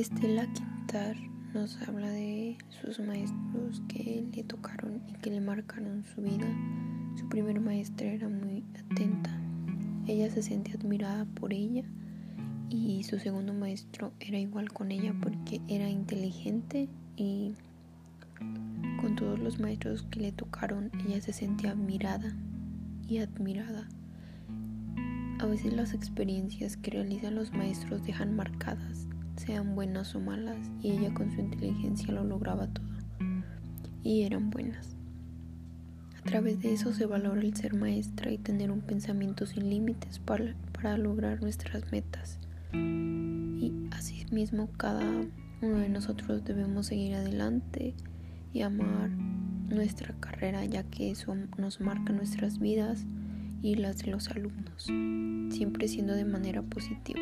Estela Quintar nos habla de sus maestros que le tocaron y que le marcaron su vida. Su primer maestra era muy atenta. Ella se sentía admirada por ella y su segundo maestro era igual con ella porque era inteligente y con todos los maestros que le tocaron ella se sentía admirada y admirada. A veces las experiencias que realizan los maestros dejan marcadas sean buenas o malas, y ella con su inteligencia lo lograba todo. Y eran buenas. A través de eso se valora el ser maestra y tener un pensamiento sin límites para, para lograr nuestras metas. Y asimismo cada uno de nosotros debemos seguir adelante y amar nuestra carrera ya que eso nos marca nuestras vidas y las de los alumnos, siempre siendo de manera positiva.